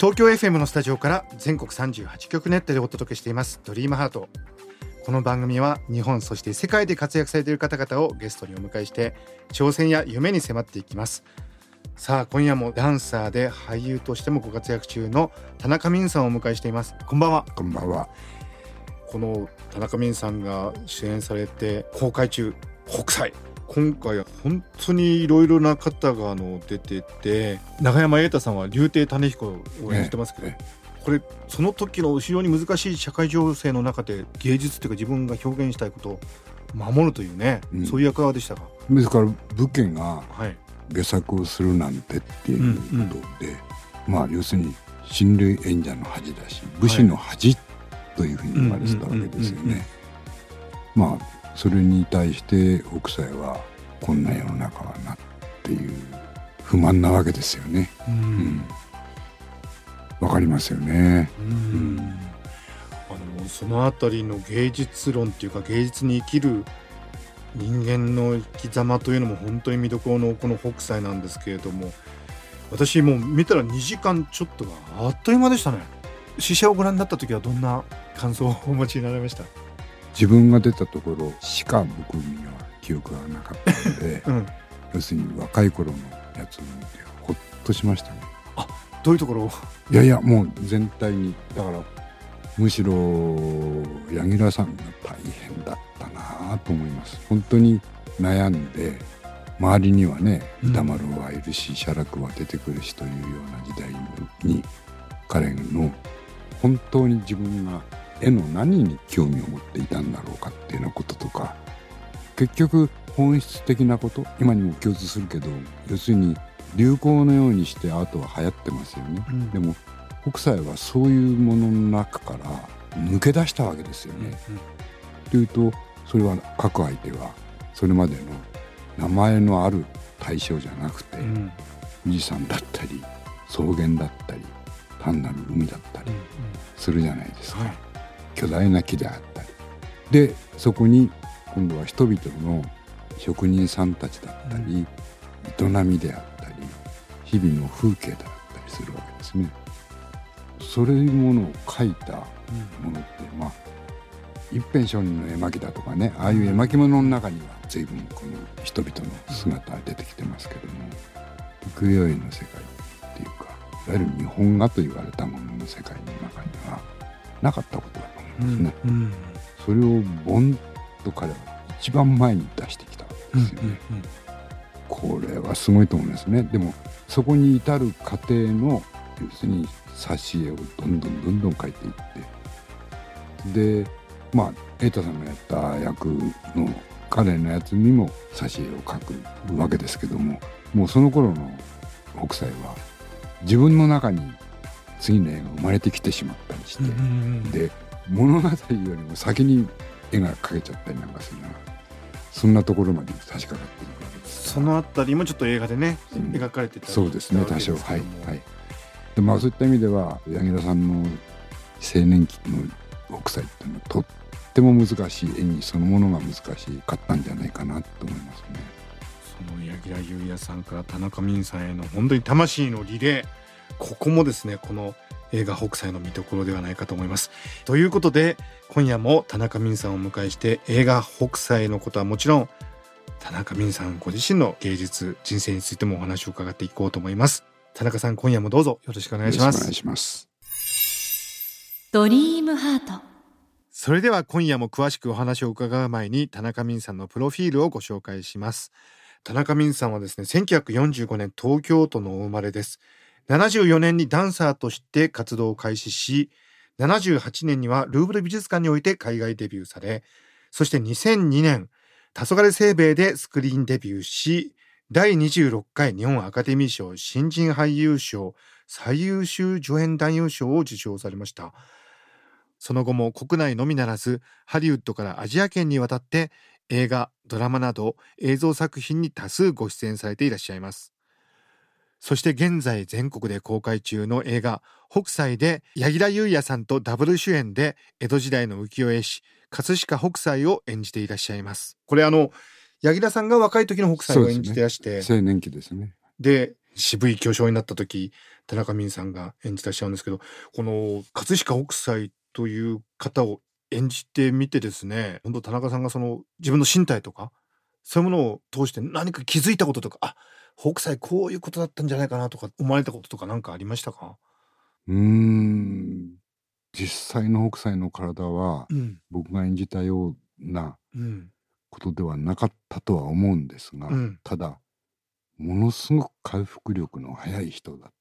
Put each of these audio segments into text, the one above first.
東京 FM のスタジオから全国38局ネットでお届けしています。ドリームハート。この番組は日本そして世界で活躍されている方々をゲストにお迎えして挑戦や夢に迫っていきます。さあ今夜もダンサーで俳優としてもご活躍中の田中泯さんをお迎えしています。こんばんは。こんばんは。この田中泯さんが主演されて公開中。北斎今回は本当にいろいろな方があの出てて永山瑛太さんは竜亭種彦を演じてますけど、ねこれその時の後ろに難しい社会情勢の中で芸術っていうか自分が表現したいことを守るというね、うん、そういう役割でしたか？ですから武家が下作をするなんてっていうことで、うんうん、まあ要するに親類演者の恥だし武士の恥というふうに言われてたわけですよね。まあそれに対して北斎はこんな世の中はなっていう不満なわけですよね。わ、うん、かりますよね。うん、あのそのあたりの芸術論っていうか芸術に生きる人間の生き様というのも本当に見どころのこの北斎なんですけれども私もう見たら2時間ちょっとがあっという間でしたね。試写をご覧になった時はどんな感想をお持ちになられました？自分が出たところしか僕には記憶がなかったので、うん、要するに若い頃のやつを見てほっとしましたね。あどういうところいやいやもう全体にだからむしろ柳楽さんが大変だったなと思います。本当に悩んで周りにはね歌丸はいるし、写楽は出てくるしというような時代に彼の本当に自分が絵の何に興味を持っていたんだろうかっていうようなこととか結局本質的なこと今にも共通するけど要するに流行のようにしてアートは流行ってますよね、うん、でも北斎はそういうものの中から抜け出したわけですよね。うん、というとそれは各相手はそれまでの名前のある対象じゃなくて、うん、富士山だったり草原だったり単なる海だったりするじゃないですか、はい、巨大な木であったりでそこに今度は人々の職人さんたちだったり、営みであったり日々の風景だったりするわけですね。そういうものを描いたものって、まあ一辺商人の絵巻だとかねああいう絵巻物の中には随分この人々の姿が出てきてますけども浮世絵の世界っていうかいわゆる日本画と言われたものの世界の中にはなかったことですね。うんうん、それをボンと彼は一番前に出してきたわけですよね。これはすごいと思うんですね。でもそこに至る過程の要するに挿絵をどんどんどんどん描いていってでまあ瑛太さんがやった役の彼のやつにも挿絵を描くわけですけどももうその頃の北斎は自分の中に次の絵が生まれてきてしまったりして、で物語よりも先に絵が描けちゃったりなんかするな。そんなところまで差し掛かっていくわけです。そのあたりもちょっと映画でね、うん、描かれてたそうですね多少。はいはい。でまあそういった意味では柳楽さんの青年期の北斎っていうのはとっても難しい演技そのものが難しかったんじゃないかなと思いますね。その柳楽優弥さんから田中泯さんへの本当に魂のリレー。ここもですねこの映画北斎の見どころではないかと思います。ということで今夜も田中泯さんをお迎えして映画北斎のことはもちろん田中泯さんご自身の芸術人生についてもお話を伺っていこうと思います。田中さん今夜もどうぞよろしくお願いします。お願いします。ドリームハートそれでは今夜も詳しくお話を伺う前に田中泯さんのプロフィールをご紹介します。田中泯さんはですね1945年東京都のお生まれです74年にダンサーとして活動を開始し78年にはルーブル美術館において海外デビューされそして2002年黄昏清兵衛でスクリーンデビューし第26回日本アカデミー賞新人俳優賞最優秀助演男優賞を受賞されました。その後も国内のみならずハリウッドからアジア圏にわたって映画ドラマなど映像作品に多数ご出演されていらっしゃいます。そして現在全国で公開中の映画北斎で柳楽優弥さんとダブル主演で江戸時代の浮世絵師葛飾北斎を演じていらっしゃいますこれあの柳楽さんが若い時の北斎を演じてらして、青年期ですね。で渋い巨匠になった時田中泯さんが演じてらっしゃるんですけどこの葛飾北斎という方を演じてみてですね本当田中さんがその自分の身体とかそういうものを通して何か気づいたこととかあ北斎こういうことだったんじゃないかなとか思われたこととか何かありましたか？うーん。実際の北斎の体はうん。僕が演じたようなうん。ことではなかったとは思うんですが、うん。ただものすごく回復力の速い人だっ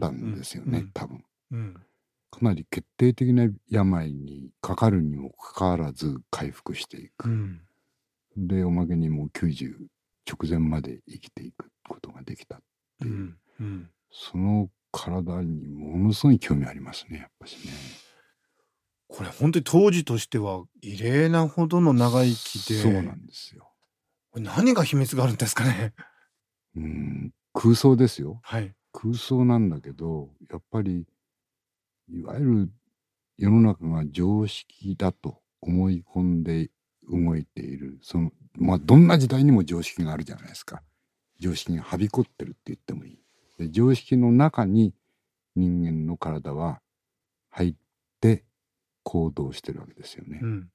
たんですよね、うん。多分。うん。かなり決定的な病にかかるにもかかわらず回復していく。うん。でおまけにもう90直前まで生きていくことができたっていう、うんうんその体にものすごい興味ありますねやっぱしね。これ本当に当時としては異例なほどの長生きでそうなんですよ。これ何が秘密があるんですかねうん空想ですよ。はい空想なんだけどやっぱりいわゆる世の中が常識だと思い込んで動いているそのまあどんな時代にも常識があるじゃないですか。常識がはびこってるって言ってもいい。で常識の中に人間の体は入って行動してるわけですよね、うん。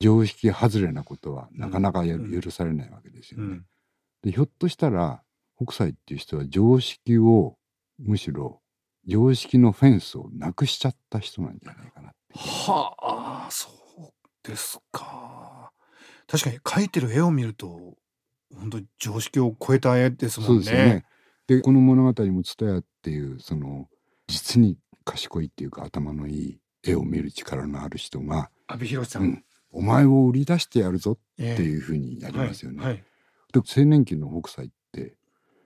常識外れなことはなかなかやうん。許されないわけですよね、うん。でひょっとしたら北斎っていう人は常識をむしろ常識のフェンスをなくしちゃった人なんじゃないかなってはあそうですか確かに描いてる絵を見ると本当に常識を超えた絵ですもそんね。うですよね。でこの物語も蔦屋っていうその実に賢いっていうか頭のいい絵を見る力のある人が阿部寛さん、うん「お前を売り出してやるぞ」ええ。っていうふうにやりますよね。はいはい。で青年期の北斎って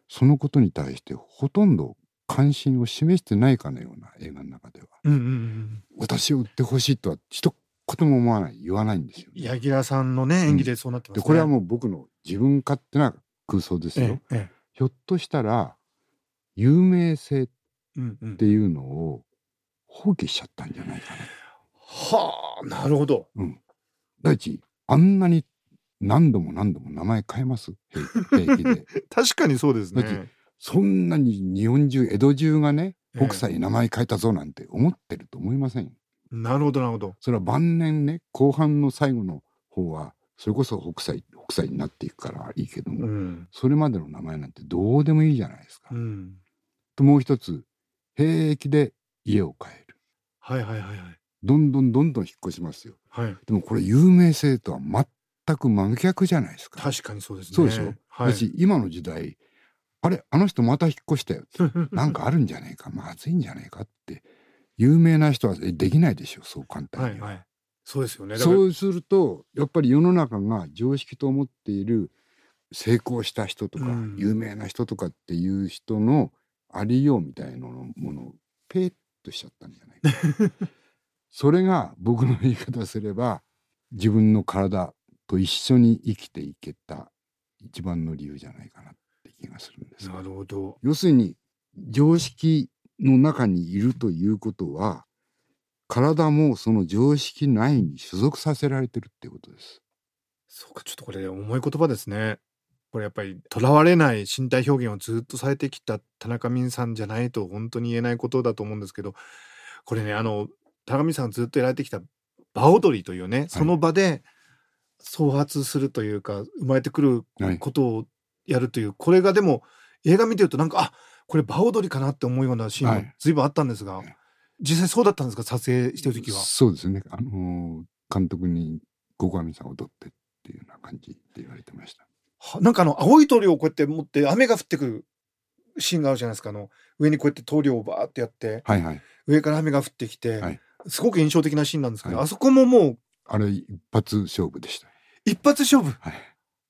そのことに対してほとんど関心を示してないかのような映画の中では。うんうんうん私を売ってほしいとは一言も思わない言わないんですよ、ね。柳楽さんのね演技でそうなってますね、でこれはもう僕の自分勝手な空想ですよ。えええひょっとしたら有名性っていうのを放棄しちゃったんじゃないかな。はあなるほど第一あんなに何度も何度も名前変えます？平平気で。確かにそうですねそんなに日本中江戸中がねええ北斎に名前変えたぞなんて思ってると思いませんよ。なるほどなるほど。それは晩年ね後半の最後の方はそれこそ北斎北斎になっていくからいいけども、うん。それまでの名前なんてどうでもいいじゃないですか。うん。ともう一つ平気で家を変える。はいはいはいはい。どんどんどんどん引っ越しますよ。はい。でもこれ有名性とは全く真逆じゃないですか。確かにそうですね。そうでしょ、はい。だし今の時代あれあの人また引っ越したよ なんかあるんじゃないか？まずいんじゃないかって有名な人はえできないでしょそう簡単には。はいはい。そうですよね。そうするとやっぱり世の中が常識と思っている成功した人とか、うん。有名な人とかっていう人のありようみたいなものをペーッとしちゃったんじゃないか それが僕の言い方すれば自分の体と一緒に生きていけた一番の理由じゃないかなって気がするんですがなるほど。要するに常識の中にいるということは体もその常識内に所属させられてるっていうことです。そうかちょっとこれ重い言葉ですね。これやっぱりとらわれない身体表現をずっとされてきた田中泯さんじゃないと本当に言えないことだと思うんですけどこれねあの田中泯さんがずっとやられてきた場踊りというねその場で創発するというか生まれてくるはい。ことをやるという、これがでも映画見てるとなんかあこれ場踊りかなって思うようなシーンもはい随分あったんですが、はい実際そうだったんですか？撮影してる時は。そうですね。あのー監督に五上さん踊ってっていうような感じって言われてました。はなんかあの青い鳥をこうやって持って雨が降ってくるシーンがあるじゃないですかあの上にこうやって塗料をバーってやってはいはい。上から雨が降ってきて、はいすごく印象的なシーンなんですけど、はいあそこももうあれ一発勝負でした。一発勝負？はい。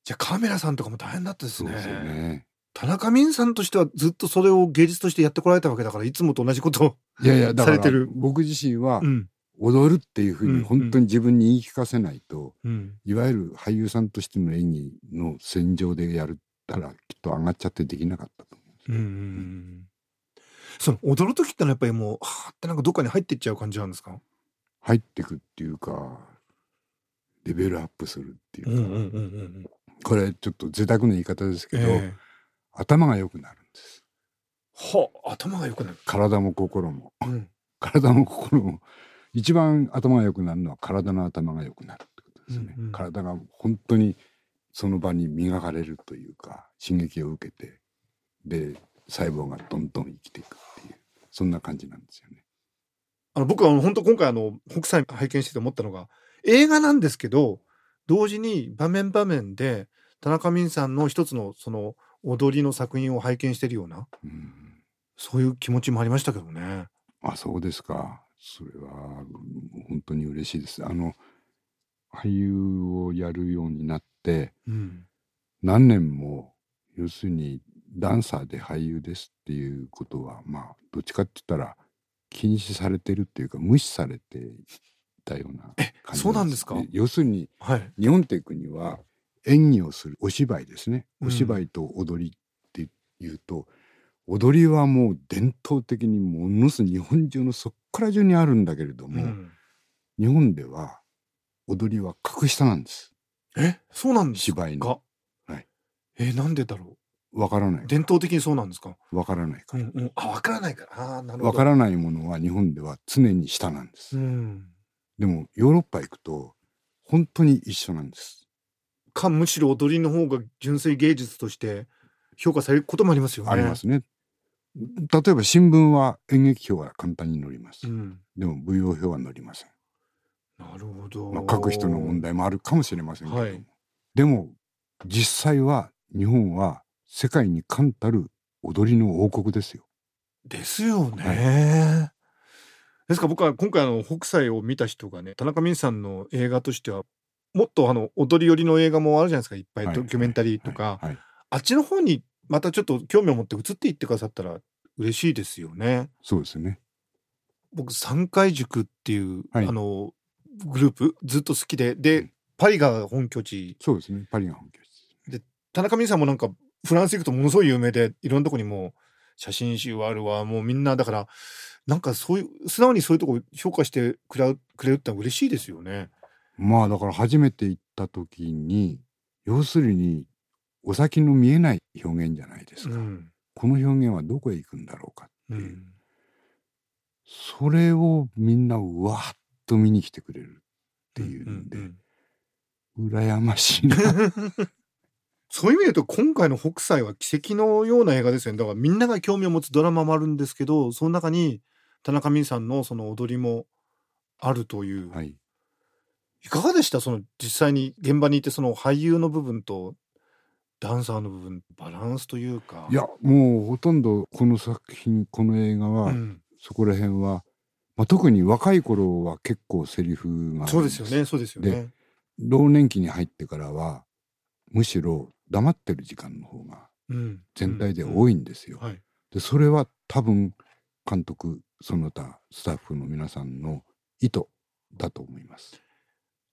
じゃあカメラさんとかも大変だったですねそうですよね。田中泯さんとしてはずっとそれを芸術としてやってこられたわけだからいつもと同じことを、いやいやだから されてる。僕自身はうん。踊るっていうふううんに本当に自分に言い聞かせないと、うん、いわゆる俳優さんとしての演技の戦場でやったらきっと上がっちゃってできなかったと思うんうんうんその踊る時ってのはやっぱりもうはーってなんかどっかに入っていっちゃう感じなんですか？入ってくっていうかレベルアップするっていうか、ん。これちょっと贅沢な言い方ですけど、ええ頭が良くなるんです。は頭が良くなる、体も心も。うん。体も心も一番頭が良くなるのは体の頭が良くなるってことですね、うんうん。体が本当にその場に磨かれるというか刺激を受けてで細胞がどんどん生きていくっていうそんな感じなんですよね。あの僕は本当今回あの北斎拝見してて思ったのが映画なんですけど同時に場面場面で田中泯さんの一つのその踊りの作品を拝見してるようなうん。そういう気持ちもありましたけどね。あそうですか。それはうん本当に嬉しいです。あの俳優をやるようになってうん。何年も要するにダンサーで俳優ですっていうことはまあどっちかって言ったら禁止されてるっていうか無視されていたような感じそうなんですか？要するにはい。日本っていう国は演技をするお芝居ですね。うん。お芝居と踊りっていうと、踊りはもう伝統的にものすごい日本中のそっから中にあるんだけれども、うん。日本では踊りは格下なんです。えそうなんですか？芝居の。はい。えなんでだろわからない。う伝統的にそうなんですか？わからないから。うんうん。あわからないから。あーなるほど。わからないものは日本では常に下なんです、うんでもヨーロッパ行くと本当に一緒なんですかむしろ踊りの方が純粋芸術として評価されることもありますよね。ありますね。例えば新聞は演劇表は簡単に載ります、うん。でも舞踊表は載りません、なるほど。まあ、書く人の問題もあるかもしれませんけれども、はい。でも実際は日本は世界に冠たる踊りの王国ですよ。ですよね。ですから僕は今回あの北斎を見た人がね田中泯さんの映画としてはもっとあの踊り寄りの映画もあるじゃないですか。いっぱいはい。ドキュメンタリーとか、あっちの方にまたちょっと興味を持って移っていってくださったら嬉しいですよね。そうですね。僕三回塾っていう、はい。あのグループずっと好きで。で、うん。パリが本拠地。そうですね。パリが本拠地。田中泯さんもなんかフランス行くとものすごい有名でいろんなとこにもう写真集あるわ。もうみんなだからなんかそういう素直にそういうとこ評価してくれくれるってのは嬉しいですよね。まあだから初めて行った時に要するにお先の見えない表現じゃないですか、うん。この表現はどこへ行くんだろうかっていう、うん。それをみんなうわっと見に来てくれるっていうんで、ん羨ましいな。そういう意味で言うと今回の北斎は奇跡のような映画ですよね。だからみんなが興味を持つドラマもあるんですけどその中に田中泯さんのその踊りもあるという、はいいかがでした？その実際に現場にいてその俳優の部分とダンサーの部分バランスというか。いやもうほとんどこの作品この映画は、うん、そこら辺は、まあ、特に若い頃は結構セリフがそうですよね。そうですよね。老年期に入ってからはむしろ黙ってる時間の方がうん。全体で多い、いんですよ。はい。でそれは多分監督その他スタッフの皆さんの意図だと思います。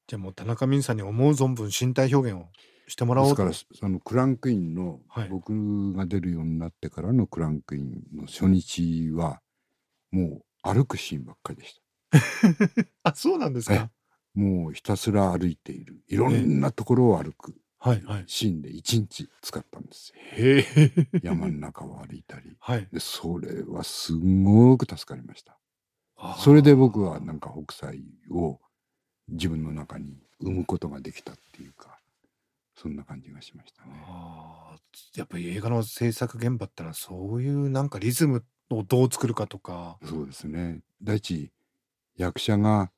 じゃあもう田中泯さんに思う存分身体表現をしてもらおうとですからそのクランクインの、はい僕が出るようになってからのクランクインの初日はもう歩くシーンばっかりでした。あそうなんですかもうひたすら歩いているいろんなところを歩くはいはいシーンで一日使ったんですよ。へえ山の中を歩いたり。はいでそれはすごく助かりました。それで僕はなんか北斎を自分の中に生むことができたっていうかそんな感じがしましたね。やっぱり映画の制作現場ってのはそういうなんかリズムをどう作るかとかそうですね。第一役者が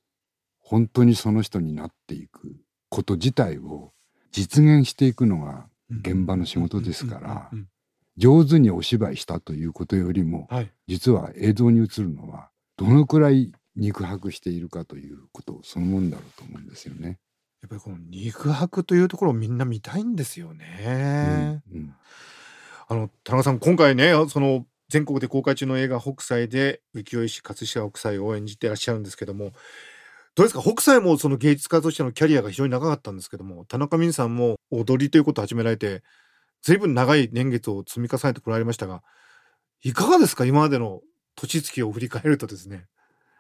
本当にその人になっていくこと自体を実現していくのが現場の仕事ですから上手にお芝居したということよりもうんはい実は映像に映るのはどのくらい肉薄しているかということそのもんだろうと思うんですよね。やっぱりこの肉薄というところをみんな見たいんですよね。うんうんあの田中さん今回ねその全国で公開中の映画北斎で浮世絵師葛飾北斎を演じてらっしゃるんですけどもどうですか？北斎もその芸術家としてのキャリアが非常に長かったんですけども田中泯さんも踊りということを始められて随分長い年月を積み重ねてこられましたがいかがですか？今までの年月を振り返るとですね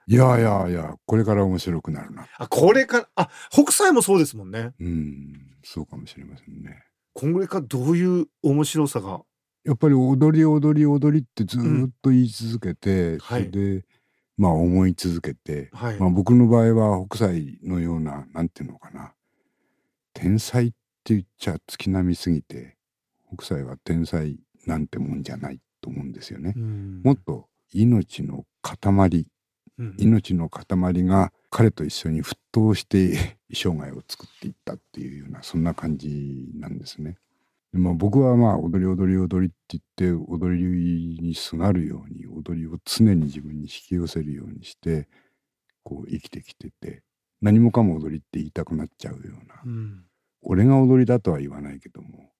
いやいやいやこれから面白くなるな。あこれからあ北斎もそうですもんね。うんそうかもしれませんね。今後からどういう面白さが？やっぱり踊り踊り踊りってずーっと言い続けて、そはい。れでまあ思い続けて、はい、まあ、僕の場合は北斎のようななんていうのかな。天才って言っちゃ月並みすぎて北斎は天才なんてもんじゃないと思うんですよね。うん。もっと命の塊うん命の塊が彼と一緒に沸騰して生涯を作っていったっていうようなそんな感じなんですね。でまあ、僕はまあ踊り踊り踊りって言って踊りにすがるように踊りを常に自分に引き寄せるようにしてこう生きてきてて何もかも踊りって言いたくなっちゃうような。うん。俺が踊りだとは言わないけども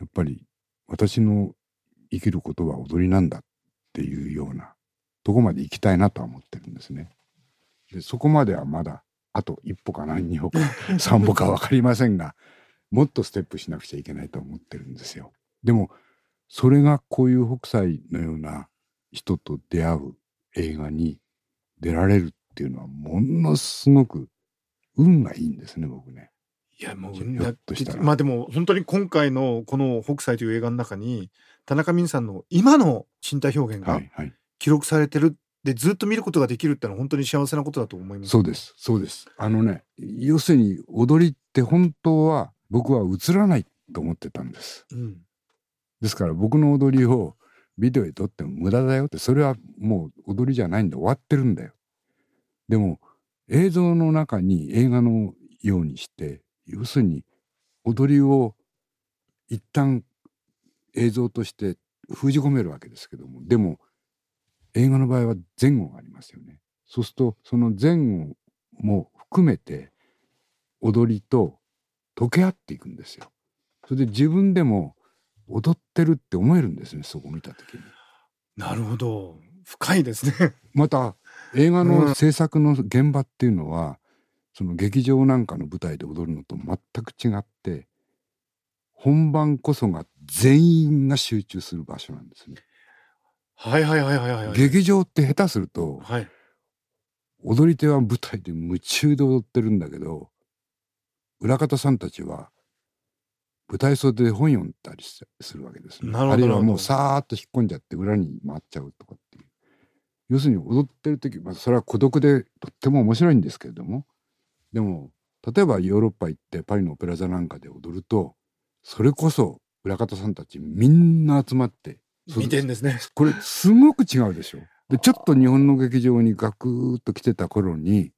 やっぱり私の生きることは踊りなんだっていうようなとこまで行きたいなとは思ってるんですね。でそこまではまだあと一歩かな二歩か三歩か分かりませんがもっとステップしなくちゃいけないと思ってるんですよ。でもそれがこういう北斎のような人と出会う映画に出られるっていうのはものすごく運がいいんですね僕ね。いやもうひょっとしたらまあでも本当に今回のこの北斎という映画の中に田中泯さんの今の身体表現がはいはい。記録されてる。でずっと見ることができるってのは本当に幸せなことだと思います。そうです。そうです。あのね要するに踊りって本当は僕は映らないと思ってたんです。うん。ですから僕の踊りをビデオで撮っても無駄だよってそれはもう踊りじゃないんだ。終わってるんだよ。でも映像の中に映画のようにして要するに踊りを一旦映像として封じ込めるわけですけども。でも映画の場合は前後がありますよね。そうするとその前後も含めて踊りと溶け合っていくんですよ。それで自分でも踊ってるって思えるんですねそこを見た時に。なるほど。深いですね。また映画うん。の制作の現場っていうのは、その劇場なんかの舞台で踊るのと全く違って本番こそが全員が集中する場所なんですね。はいはいはいはいはい。劇場って下手するとはい。踊り手は舞台で夢中で踊ってるんだけど裏方さんたちは舞台袖で本読んだりすするわけですね。なるほどあるいはもうさーっと引っ込んじゃって裏に回っちゃうとかっていう。要するに踊ってる時、まあ、それは孤独でとっても面白いんですけれどもでも例えばヨーロッパ行ってパリのオペラ座なんかで踊るとそれこそ裏方さんたちみんな集まって見てんですね。これすごく違うでしょ。でちょっと日本の劇場にガクーッと来てた頃に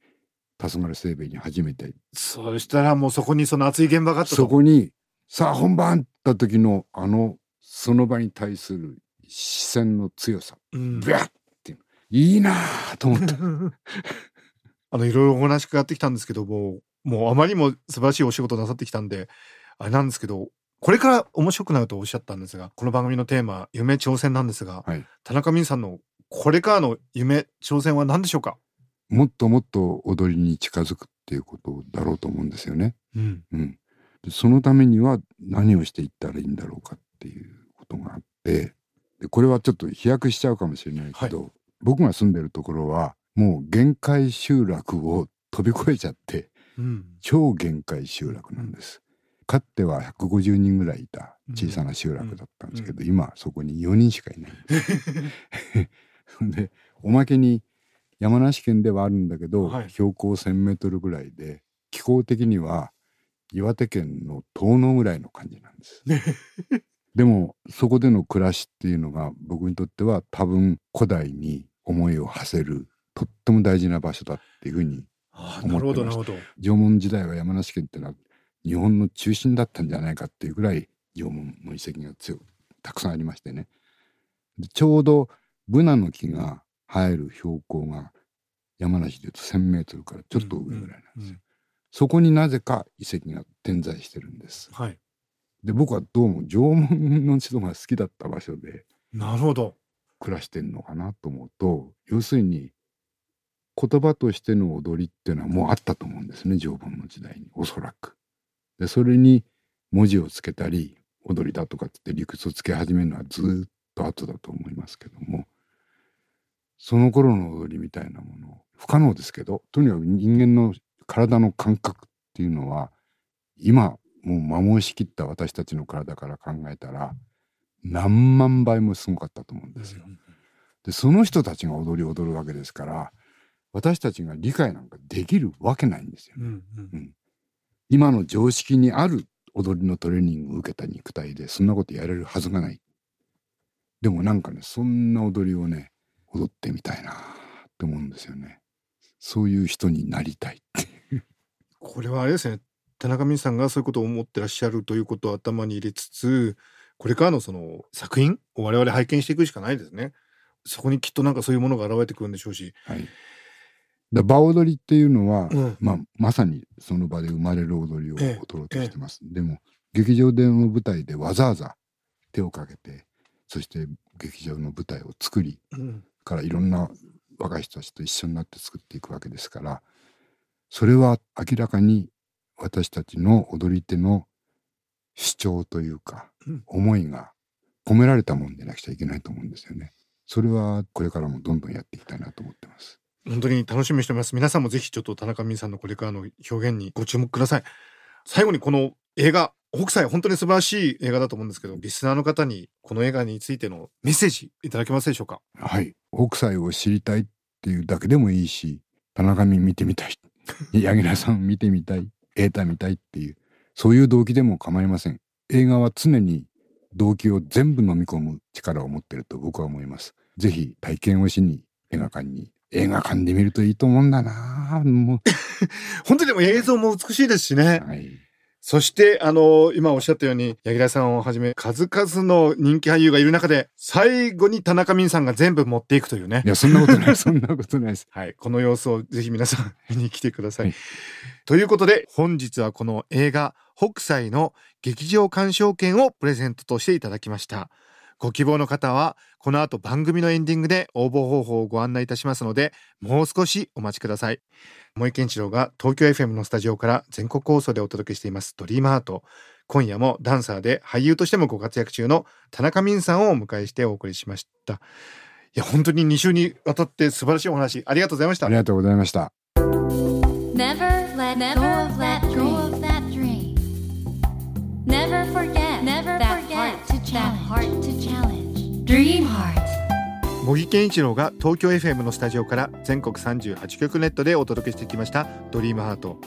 黄昏清兵衛に初めてそうしたらもうそこにその熱い現場があったと。そこにさあ本番った時のあのその場に対する視線の強さうん。ビャッっていういいなあと思った。あのいろいろお話伺ってきたんですけどももうあまりにも素晴らしいお仕事なさってきたんであれなんですけどこれから面白くなるとおっしゃったんですがこの番組のテーマ「夢挑戦」なんですが、はい。田中泯さんのこれからの夢挑戦は何でしょうか、もっともっと踊りに近づくっていうことだろうと思うんですよね。うん。うん、でそのためには何をしていったらいいんだろうかっていうことがあってでこれはちょっと飛躍しちゃうかもしれないけど、僕が住んでるところはもう限界集落を飛び越えちゃってうん。超限界集落なんです。かつては150人ぐらいいた小さな集落だったんですけど、今そこに4人しかいないんです。でおまけに山梨県ではあるんだけど、はい。標高1,000メートルぐらいで気候的には岩手県の遠野ぐらいの感じなんです。でもそこでの暮らしっていうのが僕にとっては多分古代に思いを馳せるとっても大事な場所だっていうふうにああなるほどなるほど。縄文時代は山梨県ってのは日本の中心だったんじゃないかっていうぐらい縄文の遺跡が強くたくさんありましてね。でちょうどブナの木が生える標高が山梨でいうと1,000メートルからちょっと上ぐらいなんですよ、うんうんそこになぜか遺跡が点在してるんです。はい。で僕はどうも縄文の人が好きだった場所でなるほど。暮らしてんのかなと思うと要するに言葉としての踊りっていうのはもうあったと思うんですね縄文の時代におそらく。でそれに文字をつけたり踊りだとかって理屈をつけ始めるのはずっと後だと思いますけどもその頃の踊りみたいなもの不可能ですけどとにかく人間の体の感覚っていうのは今もう摩耗しきった私たちの体から考えたら何万倍もすごかったと思うんですよ。でその人たちが踊り踊るわけですから私たちが理解なんかできるわけないんですよ、ねうんうん。うん今の常識にある踊りのトレーニングを受けた肉体でそんなことやれるはずがない。でもなんかねそんな踊りをね踊ってみたいなって思うんですよね。そういう人になりたいって。これはあれですね田中美さんがそういうことを思ってらっしゃるということを頭に入れつつこれからのその作品を我々拝見していくしかないですねそこにきっとなんかそういうものが現れてくるんでしょうし、はい。だ場踊りっていうのは、うんまあまさにその場で生まれる踊りをええ踊ろうとしてます。でも劇場での舞台でわざわざ手をかけてそして劇場の舞台を作りうんからいろんな若い人たちと一緒になって作っていくわけですからそれは明らかに私たちの踊り手の主張というか、うん思いが込められたもんでなくちゃいけないと思うんですよね。それはこれからもどんどんやっていきたいなと思ってます。本当に楽しみにしております皆さんもぜひちょっと田中美さんのこれからの表現にご注目ください最後にこの映画北斎本当に素晴らしい映画だと思うんですけどリスナーの方にこの映画についてのメッセージいただけますでしょうか？はい。北斎を知りたいっていうだけでもいいし、田中美見てみたい。柳楽さん見てみたい。瑛太見たいっていう、そういう動機でも構いません。映画は常に動機を全部飲み込む力を持ってると僕は思います。ぜひ体験をしに映画館に、映画館で見るといいと思うんだなも 本当にでも映像も美しいですしねう。はい。そして、あの、今おっしゃったように、柳楽さんをはじめ、数々の人気俳優がいる中で、最後に田中泯さんが全部持っていくというねい。や、そんなことない、そんなことないです。はい。この様子をぜひ皆さん見に来てください。はいということで、本日はこの映画、北斎の劇場鑑賞券をプレゼントとしていただきました。ご希望の方は、この後番組のエンディングで応募方法をご案内いたしますので、もう少しお待ちください。萌健一郎が東京 FM のスタジオから全国放送でお届けしていますドリームハート。今夜もダンサーで俳優としてもご活躍中の田中泯さんをお迎えしてお送りしました。いや、本当に2週にわたって素晴らしいお話ありがとうございましたあり。がとうございました。Never let go of that dream. Never forget that heart to challenge. 茂木健一郎が東京 FM のスタジオから全国38局ネットでお届けしてきました「ドリームハート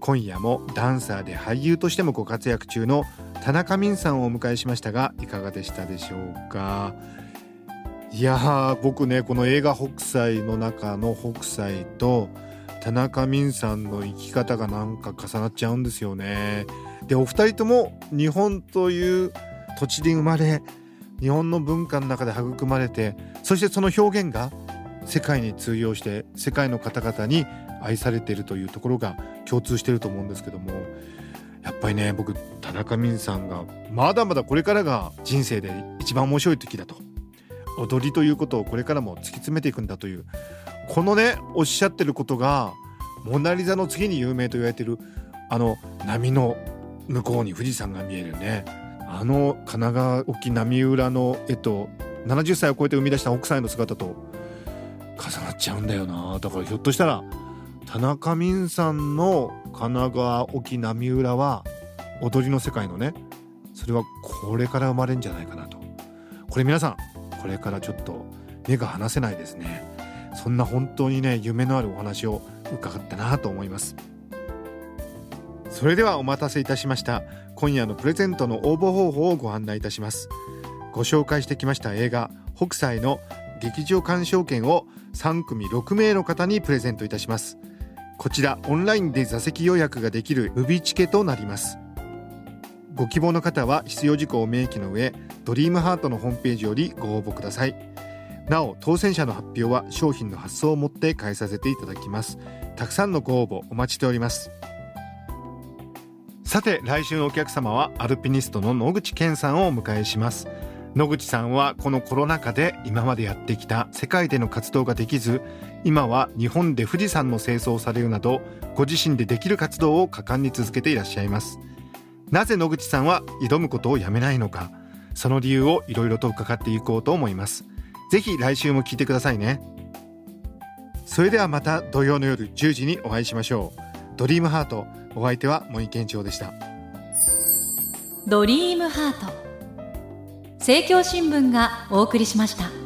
今夜もダンサーで俳優としてもご活躍中の田中泯さんをお迎えしましたがいかがでしたでしょうか？いやー僕ねこの映画「北斎」の中の北斎と田中泯さんの生き方がなんか重なっちゃうんですよね。でお二人とも日本という土地で生まれ日本の文化の中で育まれてそしてその表現が世界に通用して世界の方々に愛されているというところが共通していると思うんですけどもやっぱりね僕田中泯さんがまだまだこれからが人生で一番面白い時だと。踊りということをこれからも突き詰めていくんだというこのねおっしゃってることが「モナ・リザ」の次に有名と言われてるあの波の向こうに富士山が見えるね。あの神奈川沖波浦の絵と70歳を超えて生み出した北斎の姿と重なっちゃうんだよな。だからひょっとしたら田中泯さんの神奈川沖波浦は踊りの世界のねそれはこれから生まれるんじゃないかなと。これ皆さんこれからちょっと目が離せないですね。そんな本当にね夢のあるお話を伺ったなと思います。それではお待たせいたしました。今夜のプレゼントの応募方法をご案内いたします。ご紹介してきました映画北斎の劇場鑑賞券を3組6名の方にプレゼントいたします。こちらオンラインで座席予約ができるムビチケとなります。ご希望の方は必要事項を明記の上ドリームハートのホームページよりご応募ください。なお当選者の発表は商品の発送をもって返させていただきます。たくさんのご応募お待ちしております。さて来週のお客様はアルピニストの野口健さんをお迎えします。野口さんはこのコロナ禍で今までやってきた世界での活動ができず今は日本で富士山の清掃されるなどご自身でできる活動を果敢に続けていらっしゃいます。なぜ野口さんは挑むことをやめないのかその理由をいろいろと伺っていこうと思います。ぜひ来週も聞いてくださいね。それではまた土曜の夜10時にお会いしましょう。ドリームハートお相手は森健長でした。ドリームハート。政教新聞がお送りしました。